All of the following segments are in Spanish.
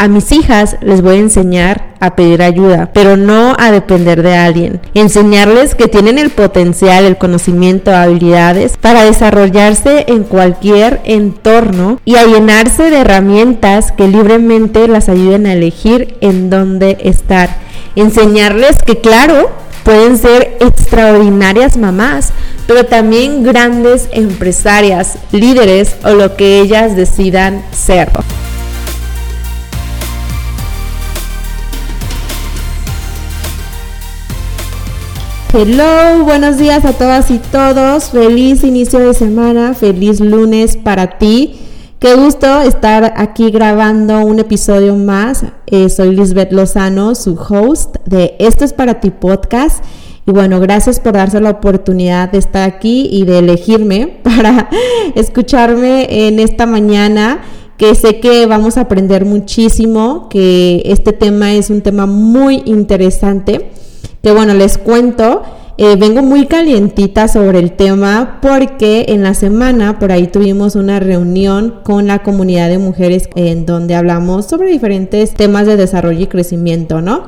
A mis hijas les voy a enseñar a pedir ayuda, pero no a depender de alguien. Enseñarles que tienen el potencial, el conocimiento, habilidades para desarrollarse en cualquier entorno y a llenarse de herramientas que libremente las ayuden a elegir en dónde estar. Enseñarles que claro, pueden ser extraordinarias mamás, pero también grandes empresarias, líderes o lo que ellas decidan ser. Hello, buenos días a todas y todos. Feliz inicio de semana, feliz lunes para ti. Qué gusto estar aquí grabando un episodio más. Eh, soy Lisbeth Lozano, su host de Esto es para ti podcast. Y bueno, gracias por darse la oportunidad de estar aquí y de elegirme para escucharme en esta mañana que sé que vamos a aprender muchísimo, que este tema es un tema muy interesante que bueno, les cuento, eh, vengo muy calientita sobre el tema porque en la semana por ahí tuvimos una reunión con la comunidad de mujeres en donde hablamos sobre diferentes temas de desarrollo y crecimiento, ¿no?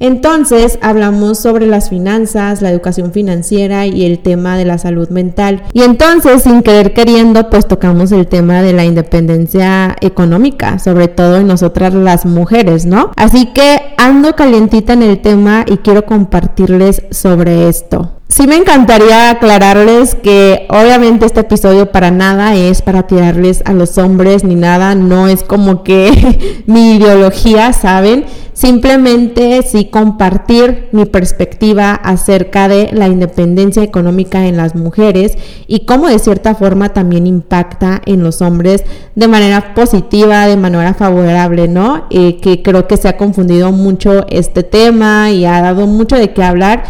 Entonces hablamos sobre las finanzas, la educación financiera y el tema de la salud mental. Y entonces, sin querer queriendo, pues tocamos el tema de la independencia económica, sobre todo en nosotras las mujeres, ¿no? Así que ando calientita en el tema y quiero compartirles sobre esto. Sí me encantaría aclararles que obviamente este episodio para nada es para tirarles a los hombres ni nada, no es como que mi ideología, ¿saben? Simplemente sí compartir mi perspectiva acerca de la independencia económica en las mujeres y cómo de cierta forma también impacta en los hombres de manera positiva, de manera favorable, ¿no? Eh, que creo que se ha confundido mucho este tema y ha dado mucho de qué hablar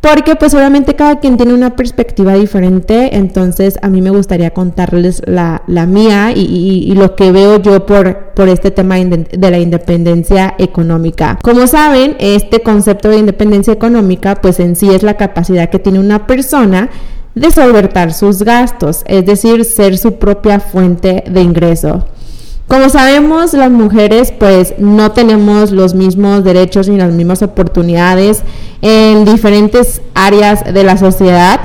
porque pues obviamente cada quien tiene una perspectiva diferente, entonces a mí me gustaría contarles la, mía y, lo que veo yo por, por este tema de la independencia económica. Como saben, este concepto de independencia económica pues en sí es la capacidad que tiene una persona de solventar sus gastos, es decir, ser su propia fuente de ingreso. Como sabemos, las mujeres pues no tenemos los mismos derechos ni las mismas oportunidades en diferentes áreas de la sociedad.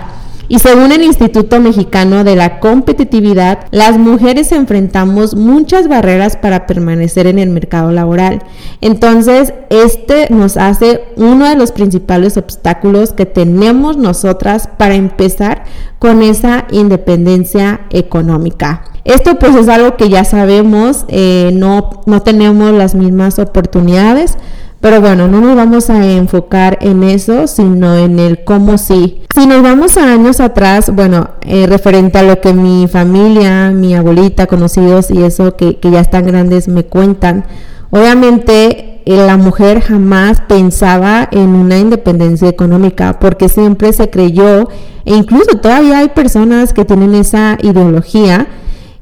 Y según el Instituto Mexicano de la Competitividad, las mujeres enfrentamos muchas barreras para permanecer en el mercado laboral. Entonces, este nos hace uno de los principales obstáculos que tenemos nosotras para empezar con esa independencia económica. Esto pues es algo que ya sabemos, eh, no, no tenemos las mismas oportunidades, pero bueno, no nos vamos a enfocar en eso, sino en el cómo sí. Si nos vamos a años atrás, bueno, eh, referente a lo que mi familia, mi abuelita, conocidos y eso que, que ya están grandes me cuentan, obviamente eh, la mujer jamás pensaba en una independencia económica porque siempre se creyó, e incluso todavía hay personas que tienen esa ideología,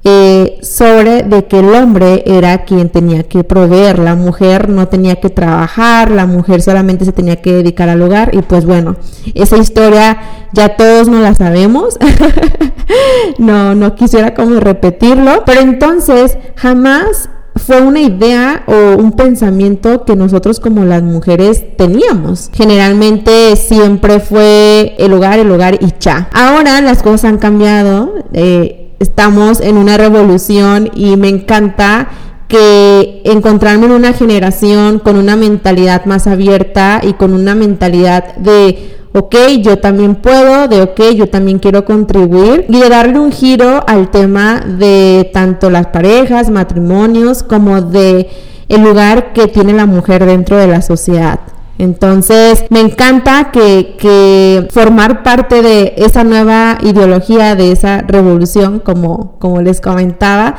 eh, sobre de que el hombre era quien tenía que proveer, la mujer no tenía que trabajar, la mujer solamente se tenía que dedicar al hogar y pues bueno, esa historia ya todos no la sabemos, no, no quisiera como repetirlo, pero entonces jamás fue una idea o un pensamiento que nosotros como las mujeres teníamos. Generalmente siempre fue el hogar, el hogar y cha. Ahora las cosas han cambiado. Eh, estamos en una revolución y me encanta que encontrarme en una generación con una mentalidad más abierta y con una mentalidad de, ok, yo también puedo, de, ok, yo también quiero contribuir y de darle un giro al tema de tanto las parejas, matrimonios, como de el lugar que tiene la mujer dentro de la sociedad. Entonces, me encanta que, formar parte de esa nueva ideología, de esa revolución, como, como les comentaba,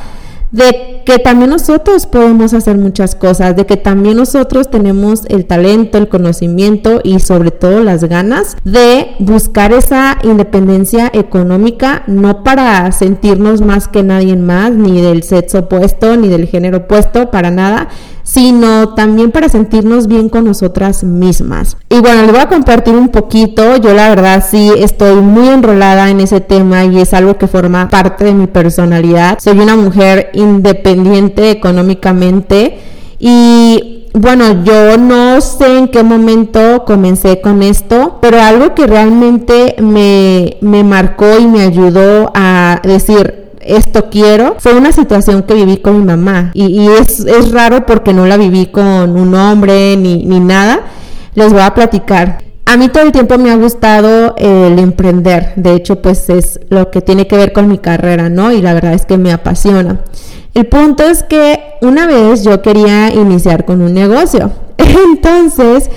de que también nosotros podemos hacer muchas cosas, de que también nosotros tenemos el talento, el conocimiento y sobre todo las ganas de buscar esa independencia económica, no para sentirnos más que nadie más, ni del sexo opuesto, ni del género opuesto, para nada, sino también para sentirnos bien con nosotras mismas. Y bueno, les voy a compartir un poquito, yo la verdad sí estoy muy enrolada en ese tema y es algo que forma parte de mi personalidad. Soy una mujer independiente económicamente Y bueno, yo no sé en qué momento comencé con esto, pero algo que realmente me, me marcó y me ayudó a decir, esto quiero, fue una situación que viví con mi mamá. Y, es, es, raro porque no la viví con un hombre ni, ni nada. Les voy a platicar. A mí todo el tiempo me ha gustado el emprender. De hecho, pues es lo que tiene que ver con mi carrera, ¿no? Y la verdad es que me apasiona. El punto es que una vez yo quería iniciar con un negocio. Entonces,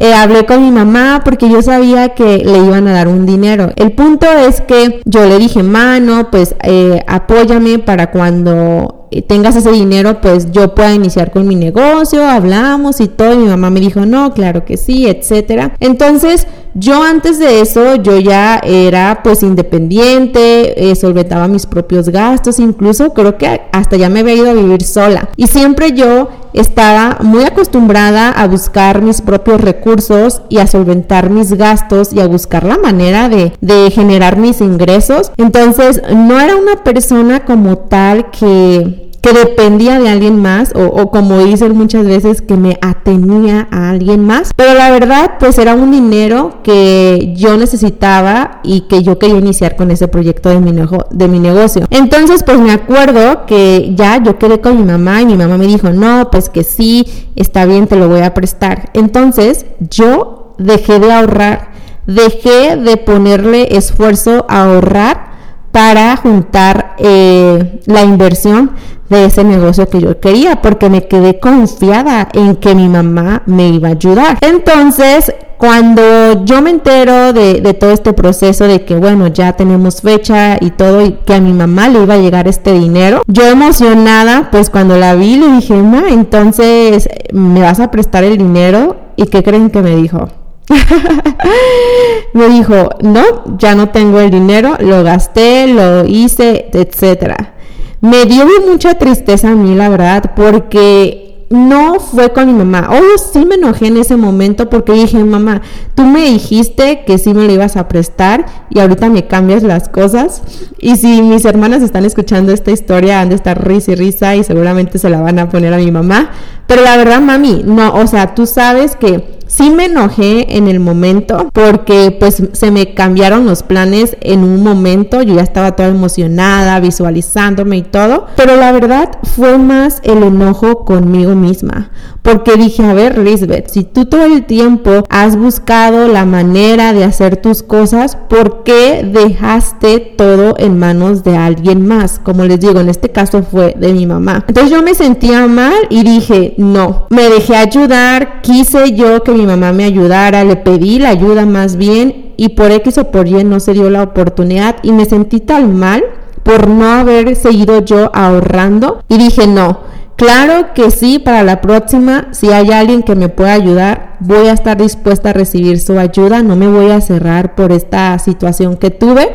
eh, hablé con mi mamá porque yo sabía que le iban a dar un dinero. El punto es que yo le dije, mano, pues eh, apóyame para cuando tengas ese dinero, pues yo pueda iniciar con mi negocio, hablamos y todo. Y mi mamá me dijo, no, claro que sí, etcétera. Entonces, yo antes de eso, yo ya era pues independiente, eh, solventaba mis propios gastos, incluso creo que hasta ya me había ido a vivir sola. Y siempre yo estaba muy acostumbrada a buscar mis propios recursos y a solventar mis gastos y a buscar la manera de, de generar mis ingresos. Entonces, no era una persona como tal que que dependía de alguien más o, como dicen muchas veces que me atenía a alguien más. Pero la verdad pues era un dinero que yo necesitaba y que yo quería iniciar con ese proyecto de mi, de mi negocio. Entonces pues me acuerdo que ya yo quedé con mi mamá y mi mamá me dijo no pues que sí está bien te lo voy a prestar entonces yo dejé de ahorrar dejé de ponerle esfuerzo a ahorrar para juntar eh, la inversión de ese negocio que yo quería porque me quedé confiada en que mi mamá me iba a ayudar. Entonces, cuando yo me entero de, de, todo este proceso de que, bueno, ya tenemos fecha y todo, y que a mi mamá le iba a llegar este dinero, yo emocionada, pues cuando la vi le dije, ma, entonces, ¿me vas a prestar el dinero? ¿Y qué creen que me dijo? me dijo, no, ya no tengo el dinero, lo gasté, lo hice, etcétera. Me dio mucha tristeza a mí, la verdad, porque no fue con mi mamá. Oh, sí me enojé en ese momento porque dije, mamá, tú me dijiste que sí me lo ibas a prestar y ahorita me cambias las cosas. Y si mis hermanas están escuchando esta historia, han de estar risa y risa y seguramente se la van a poner a mi mamá. Pero la verdad, mami, no, o sea, tú sabes que Sí me enojé en el momento porque pues se me cambiaron los planes en un momento, yo ya estaba toda emocionada, visualizándome y todo, pero la verdad fue más el enojo conmigo misma, porque dije, a ver, Lisbeth, si tú todo el tiempo has buscado la manera de hacer tus cosas, ¿por qué dejaste todo en manos de alguien más? Como les digo, en este caso fue de mi mamá. Entonces yo me sentía mal y dije, no, me dejé ayudar, quise yo que mi mamá me ayudara, le pedí la ayuda más bien y por X o por Y no se dio la oportunidad y me sentí tan mal por no haber seguido yo ahorrando y dije no. Claro que sí, para la próxima, si hay alguien que me pueda ayudar, voy a estar dispuesta a recibir su ayuda, no me voy a cerrar por esta situación que tuve,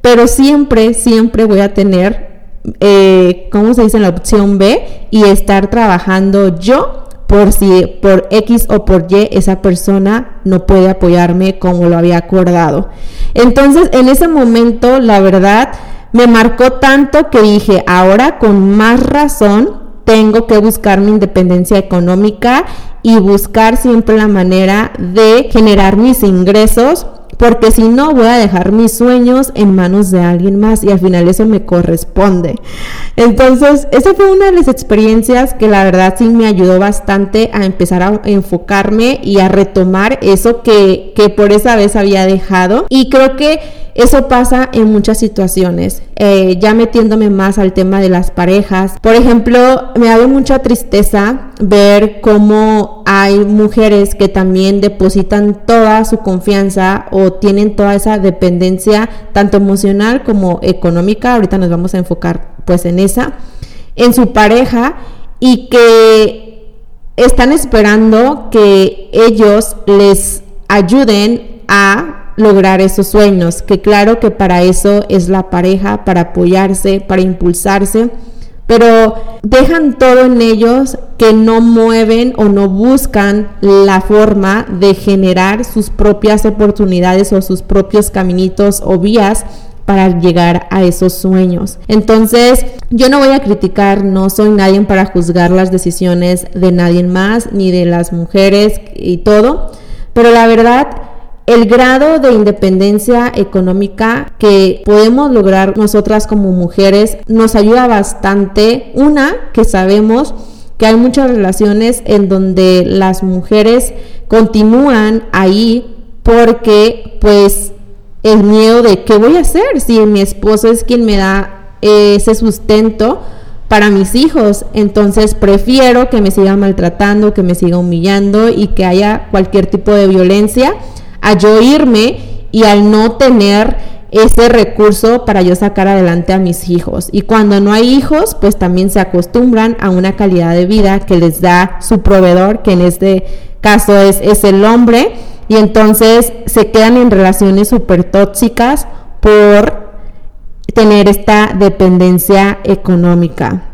pero siempre, siempre voy a tener, eh, ¿cómo se dice? La opción B y estar trabajando yo por si por X o por Y esa persona no puede apoyarme como lo había acordado. Entonces, en ese momento, la verdad, me marcó tanto que dije, ahora con más razón tengo que buscar mi independencia económica y buscar siempre la manera de generar mis ingresos porque si no voy a dejar mis sueños en manos de alguien más y al final eso me corresponde. Entonces, esa fue una de las experiencias que la verdad sí me ayudó bastante a empezar a enfocarme y a retomar eso que, que por esa vez había dejado. Y creo que eso pasa en muchas situaciones, eh, ya metiéndome más al tema de las parejas. Por ejemplo, me da mucha tristeza ver cómo hay mujeres que también depositan toda su confianza o tienen toda esa dependencia, tanto emocional como económica. Ahorita nos vamos a enfocar pues en esa, en su pareja y que están esperando que ellos les ayuden a lograr esos sueños, que claro que para eso es la pareja, para apoyarse, para impulsarse, pero dejan todo en ellos que no mueven o no buscan la forma de generar sus propias oportunidades o sus propios caminitos o vías para llegar a esos sueños. Entonces, yo no voy a criticar, no soy nadie para juzgar las decisiones de nadie más, ni de las mujeres y todo, pero la verdad, el grado de independencia económica que podemos lograr nosotras como mujeres nos ayuda bastante. Una, que sabemos que hay muchas relaciones en donde las mujeres continúan ahí porque pues el miedo de qué voy a hacer si mi esposo es quien me da ese sustento para mis hijos. Entonces prefiero que me siga maltratando, que me siga humillando y que haya cualquier tipo de violencia a yo irme y al no tener ese recurso para yo sacar adelante a mis hijos. Y cuando no hay hijos, pues también se acostumbran a una calidad de vida que les da su proveedor, que en este caso es, es el hombre y entonces se quedan en relaciones súper tóxicas por tener esta dependencia económica.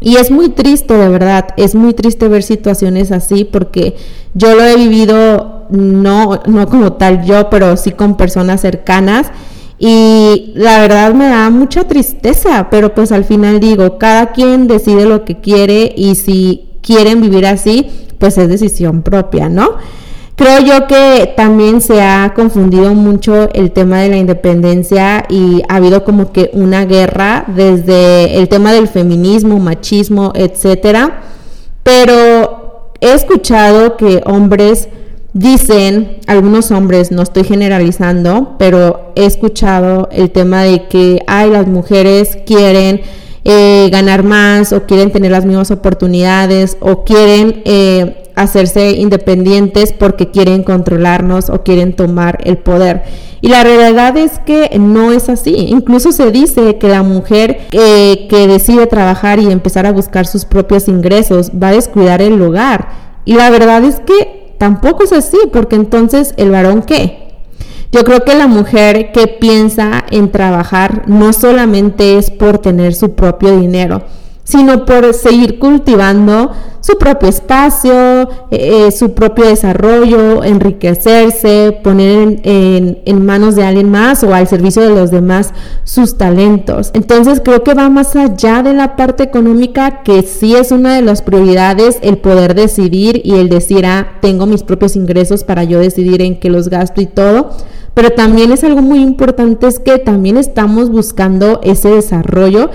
Y es muy triste, de verdad, es muy triste ver situaciones así porque yo lo he vivido, no, no como tal yo, pero sí con personas cercanas. Y la verdad me da mucha tristeza, pero pues al final digo, cada quien decide lo que quiere y si quieren vivir así, pues es decisión propia, ¿no? Creo yo que también se ha confundido mucho el tema de la independencia y ha habido como que una guerra desde el tema del feminismo, machismo, etcétera. Pero he escuchado que hombres dicen, algunos hombres, no estoy generalizando, pero he escuchado el tema de que, ay, las mujeres quieren eh, ganar más o quieren tener las mismas oportunidades o quieren eh, hacerse independientes porque quieren controlarnos o quieren tomar el poder. Y la realidad es que no es así. Incluso se dice que la mujer eh, que decide trabajar y empezar a buscar sus propios ingresos va a descuidar el hogar. Y la verdad es que tampoco es así, porque entonces el varón qué? Yo creo que la mujer que piensa en trabajar no solamente es por tener su propio dinero, sino por seguir cultivando su propio espacio, eh, eh, su propio desarrollo, enriquecerse, poner en, en, manos de alguien más o al servicio de los demás sus talentos. Entonces creo que va más allá de la parte económica, que sí es una de las prioridades el poder decidir y el decir, ah, tengo mis propios ingresos para yo decidir en qué los gasto y todo pero también es algo muy importante es que también estamos buscando ese desarrollo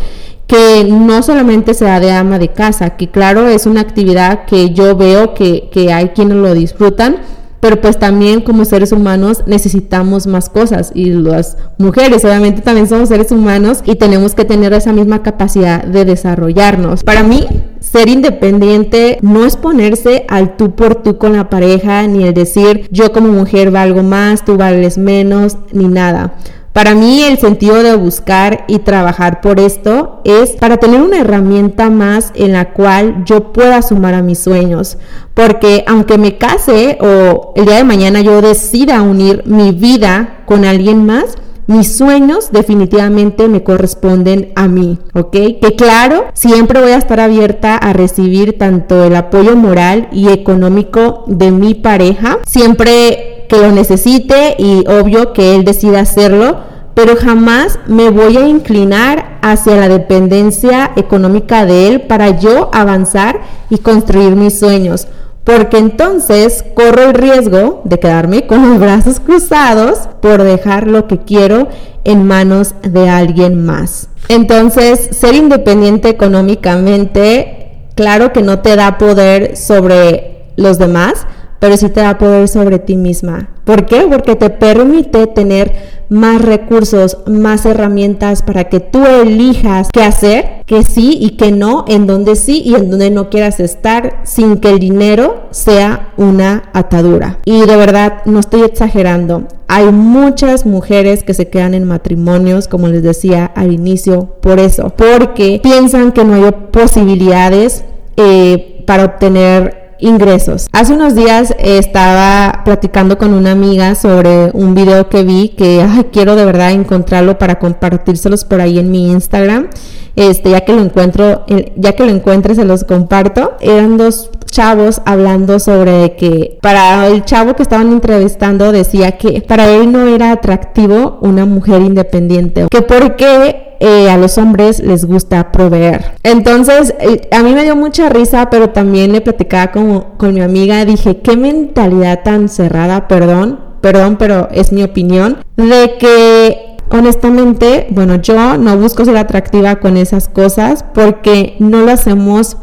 que no solamente sea de ama de casa, que claro es una actividad que yo veo que, que hay quienes lo disfrutan, pero pues también como seres humanos necesitamos más cosas y las mujeres obviamente también somos seres humanos y tenemos que tener esa misma capacidad de desarrollarnos. Para mí, ser independiente no es ponerse al tú por tú con la pareja, ni el decir yo como mujer valgo más, tú vales menos, ni nada. Para mí el sentido de buscar y trabajar por esto es para tener una herramienta más en la cual yo pueda sumar a mis sueños. Porque aunque me case o el día de mañana yo decida unir mi vida con alguien más, mis sueños definitivamente me corresponden a mí, ¿ok? Que claro, siempre voy a estar abierta a recibir tanto el apoyo moral y económico de mi pareja, siempre que lo necesite y obvio que él decida hacerlo, pero jamás me voy a inclinar hacia la dependencia económica de él para yo avanzar y construir mis sueños porque entonces corro el riesgo de quedarme con los brazos cruzados por dejar lo que quiero en manos de alguien más. Entonces, ser independiente económicamente, claro que no te da poder sobre los demás, pero sí te da poder sobre ti misma. ¿Por qué? Porque te permite tener más recursos, más herramientas para que tú elijas qué hacer, que sí y que no, en donde sí y en donde no quieras estar, sin que el dinero sea una atadura. Y de verdad, no estoy exagerando. Hay muchas mujeres que se quedan en matrimonios, como les decía al inicio, por eso, porque piensan que no hay posibilidades eh, para obtener ingresos. Hace unos días estaba platicando con una amiga sobre un video que vi que quiero de verdad encontrarlo para compartírselos por ahí en mi Instagram. Este, ya que lo encuentro, eh, ya que lo encuentre se los comparto. Eran dos chavos hablando sobre que para el chavo que estaban entrevistando decía que para él no era atractivo una mujer independiente, que porque eh, a los hombres les gusta proveer. Entonces, eh, a mí me dio mucha risa, pero también le platicaba como, con mi amiga, dije, qué mentalidad tan cerrada, perdón, perdón, pero es mi opinión, de que honestamente, bueno, yo no busco ser atractiva con esas cosas porque no lo hacemos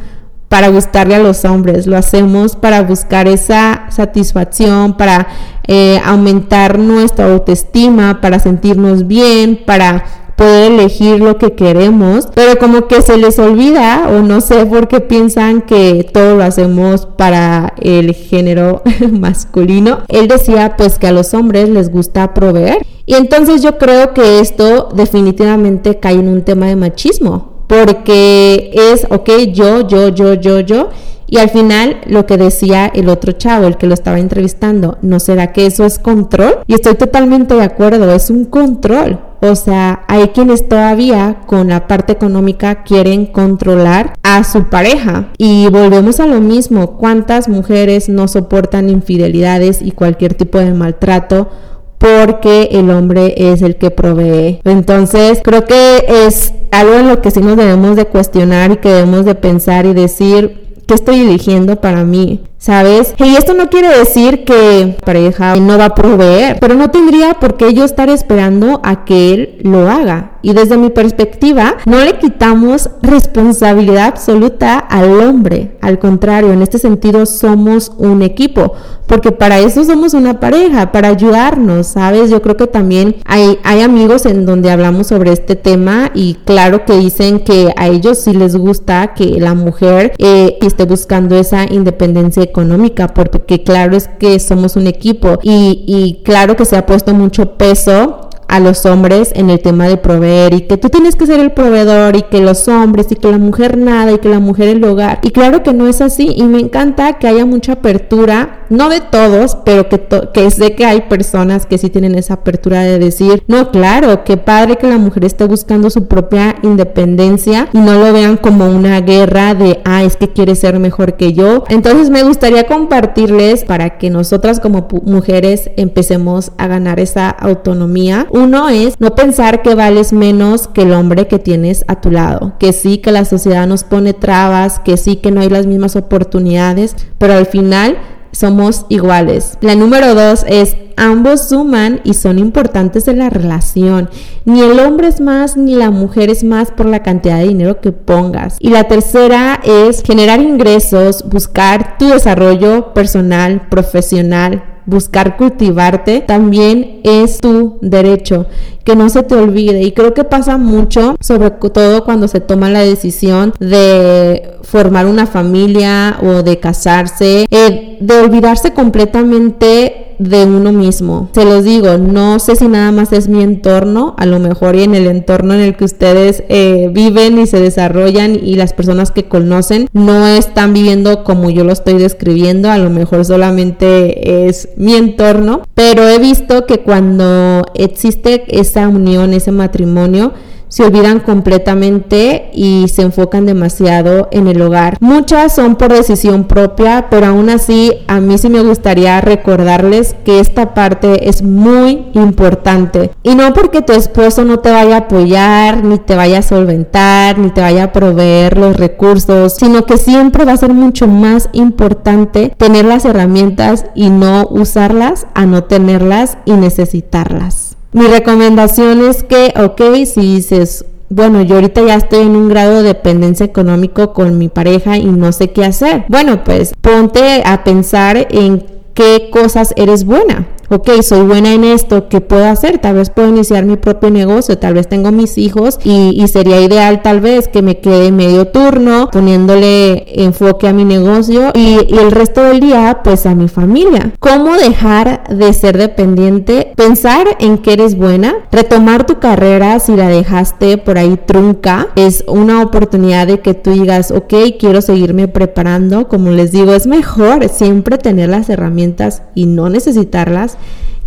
para gustarle a los hombres, lo hacemos para buscar esa satisfacción, para eh, aumentar nuestra autoestima, para sentirnos bien, para poder elegir lo que queremos, pero como que se les olvida o no sé por qué piensan que todo lo hacemos para el género masculino. Él decía pues que a los hombres les gusta proveer. Y entonces yo creo que esto definitivamente cae en un tema de machismo, porque es, ok, yo, yo, yo, yo, yo, y al final lo que decía el otro chavo, el que lo estaba entrevistando, ¿no será que eso es control? Y estoy totalmente de acuerdo, es un control. O sea, hay quienes todavía con la parte económica quieren controlar a su pareja. Y volvemos a lo mismo, ¿cuántas mujeres no soportan infidelidades y cualquier tipo de maltrato? Porque el hombre es el que provee. Entonces, creo que es algo en lo que sí nos debemos de cuestionar y que debemos de pensar y decir, ¿qué estoy eligiendo para mí? ¿Sabes? Y esto no quiere decir que pareja no va a proveer, pero no tendría por qué yo estar esperando a que él lo haga. Y desde mi perspectiva, no le quitamos responsabilidad absoluta al hombre. Al contrario, en este sentido somos un equipo, porque para eso somos una pareja, para ayudarnos, ¿sabes? Yo creo que también hay, hay amigos en donde hablamos sobre este tema y claro que dicen que a ellos sí les gusta que la mujer eh, esté buscando esa independencia económica, porque claro es que somos un equipo y, y claro que se ha puesto mucho peso a los hombres en el tema de proveer y que tú tienes que ser el proveedor y que los hombres y que la mujer nada y que la mujer el hogar. Y claro que no es así y me encanta que haya mucha apertura, no de todos, pero que, que sé que hay personas que sí tienen esa apertura de decir, no, claro, qué padre que la mujer esté buscando su propia independencia y no lo vean como una guerra de, ah, es que quiere ser mejor que yo. Entonces me gustaría compartirles para que nosotras como mujeres empecemos a ganar esa autonomía uno es no pensar que vales menos que el hombre que tienes a tu lado, que sí que la sociedad nos pone trabas, que sí que no hay las mismas oportunidades, pero al final somos iguales. La número dos es ambos suman y son importantes en la relación. Ni el hombre es más ni la mujer es más por la cantidad de dinero que pongas. Y la tercera es generar ingresos, buscar tu desarrollo personal, profesional, buscar cultivarte también es tu derecho, que no se te olvide. Y creo que pasa mucho, sobre todo cuando se toma la decisión de formar una familia o de casarse, eh, de olvidarse completamente de uno mismo. Se los digo, no sé si nada más es mi entorno, a lo mejor y en el entorno en el que ustedes eh, viven y se desarrollan y las personas que conocen no están viviendo como yo lo estoy describiendo, a lo mejor solamente es mi entorno, pero he visto que cuando existe esa unión, ese matrimonio, se olvidan completamente y se enfocan demasiado en el hogar. Muchas son por decisión propia, pero aún así a mí sí me gustaría recordarles que esta parte es muy importante. Y no porque tu esposo no te vaya a apoyar, ni te vaya a solventar, ni te vaya a proveer los recursos, sino que siempre va a ser mucho más importante tener las herramientas y no usarlas a no tenerlas y necesitarlas. Mi recomendación es que, ok, si dices, bueno, yo ahorita ya estoy en un grado de dependencia económico con mi pareja y no sé qué hacer. Bueno, pues ponte a pensar en qué cosas eres buena ok, soy buena en esto, ¿qué puedo hacer? Tal vez puedo iniciar mi propio negocio, tal vez tengo mis hijos y, sería ideal tal vez que me quede medio turno poniéndole enfoque a mi negocio y, y, el resto del día pues a mi familia. ¿Cómo dejar de ser dependiente? Pensar en que eres buena, retomar tu carrera si la dejaste por ahí trunca, es una oportunidad de que tú digas, ok, quiero seguirme preparando, como les digo, es mejor siempre tener las herramientas y no necesitarlas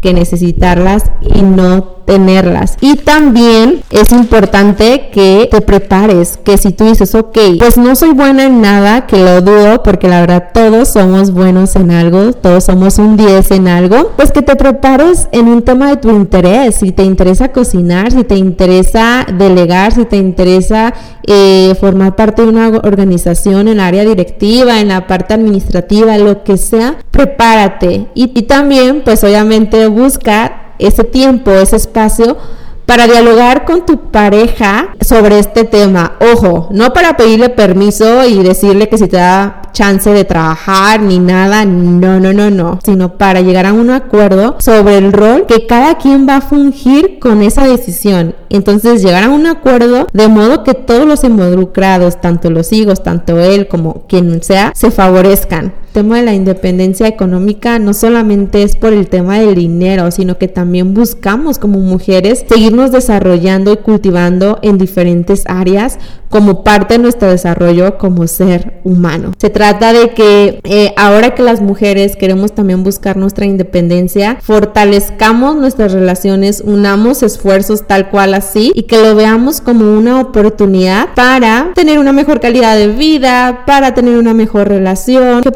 que necesitarlas y no tenerlas. Y también es importante que te prepares, que si tú dices, ok, pues no soy buena en nada, que lo dudo, porque la verdad todos somos buenos en algo, todos somos un 10 en algo, pues que te prepares en un tema de tu interés, si te interesa cocinar, si te interesa delegar, si te interesa eh, formar parte de una organización en área directiva, en la parte administrativa, lo que sea, prepárate. Y, y también, pues obviamente busca ese tiempo, ese espacio para dialogar con tu pareja sobre este tema. Ojo, no para pedirle permiso y decirle que si te da chance de trabajar ni nada, no, no, no, no, sino para llegar a un acuerdo sobre el rol que cada quien va a fungir con esa decisión. Entonces llegar a un acuerdo de modo que todos los involucrados, tanto los hijos, tanto él como quien sea, se favorezcan tema de la independencia económica no solamente es por el tema del dinero, sino que también buscamos como mujeres seguirnos desarrollando y cultivando en diferentes áreas como parte de nuestro desarrollo como ser humano. Se trata de que eh, ahora que las mujeres queremos también buscar nuestra independencia, fortalezcamos nuestras relaciones, unamos esfuerzos tal cual así y que lo veamos como una oportunidad para tener una mejor calidad de vida, para tener una mejor relación, que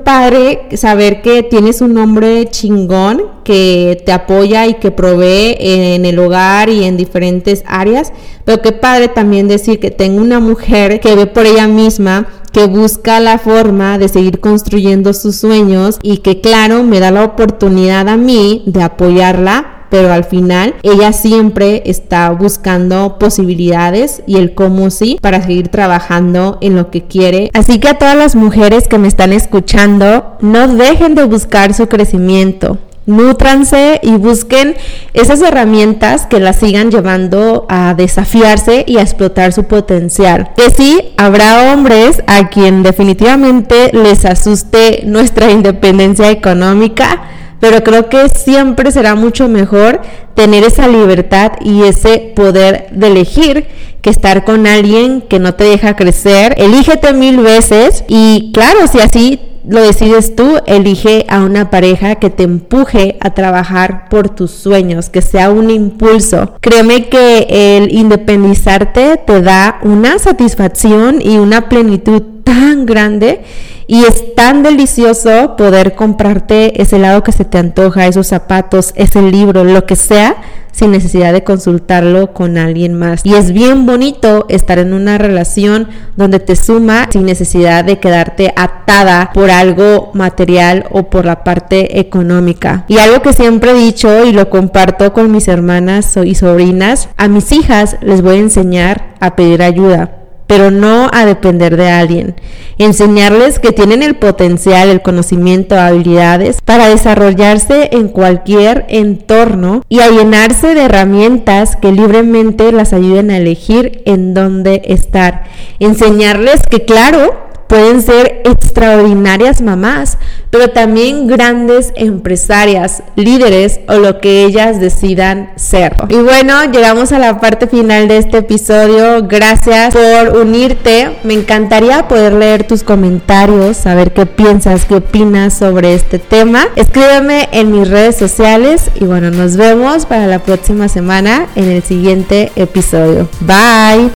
saber que tienes un hombre chingón que te apoya y que provee en el hogar y en diferentes áreas, pero qué padre también decir que tengo una mujer que ve por ella misma que busca la forma de seguir construyendo sus sueños y que claro me da la oportunidad a mí de apoyarla pero al final ella siempre está buscando posibilidades y el cómo sí para seguir trabajando en lo que quiere. Así que a todas las mujeres que me están escuchando, no dejen de buscar su crecimiento. Nútranse y busquen esas herramientas que las sigan llevando a desafiarse y a explotar su potencial. Que sí, habrá hombres a quien definitivamente les asuste nuestra independencia económica, pero creo que siempre será mucho mejor tener esa libertad y ese poder de elegir que estar con alguien que no te deja crecer. Elígete mil veces y claro, si así lo decides tú, elige a una pareja que te empuje a trabajar por tus sueños, que sea un impulso. Créeme que el independizarte te da una satisfacción y una plenitud tan grande y es tan delicioso poder comprarte ese helado que se te antoja, esos zapatos, ese libro, lo que sea, sin necesidad de consultarlo con alguien más. Y es bien bonito estar en una relación donde te suma sin necesidad de quedarte atada por algo material o por la parte económica. Y algo que siempre he dicho y lo comparto con mis hermanas y sobrinas, a mis hijas les voy a enseñar a pedir ayuda pero no a depender de alguien. Enseñarles que tienen el potencial, el conocimiento, habilidades para desarrollarse en cualquier entorno y a llenarse de herramientas que libremente las ayuden a elegir en dónde estar. Enseñarles que claro, pueden ser extraordinarias mamás, pero también grandes empresarias, líderes o lo que ellas decidan ser. Y bueno, llegamos a la parte final de este episodio. Gracias por unirte. Me encantaría poder leer tus comentarios, saber qué piensas, qué opinas sobre este tema. Escríbeme en mis redes sociales y bueno, nos vemos para la próxima semana en el siguiente episodio. Bye.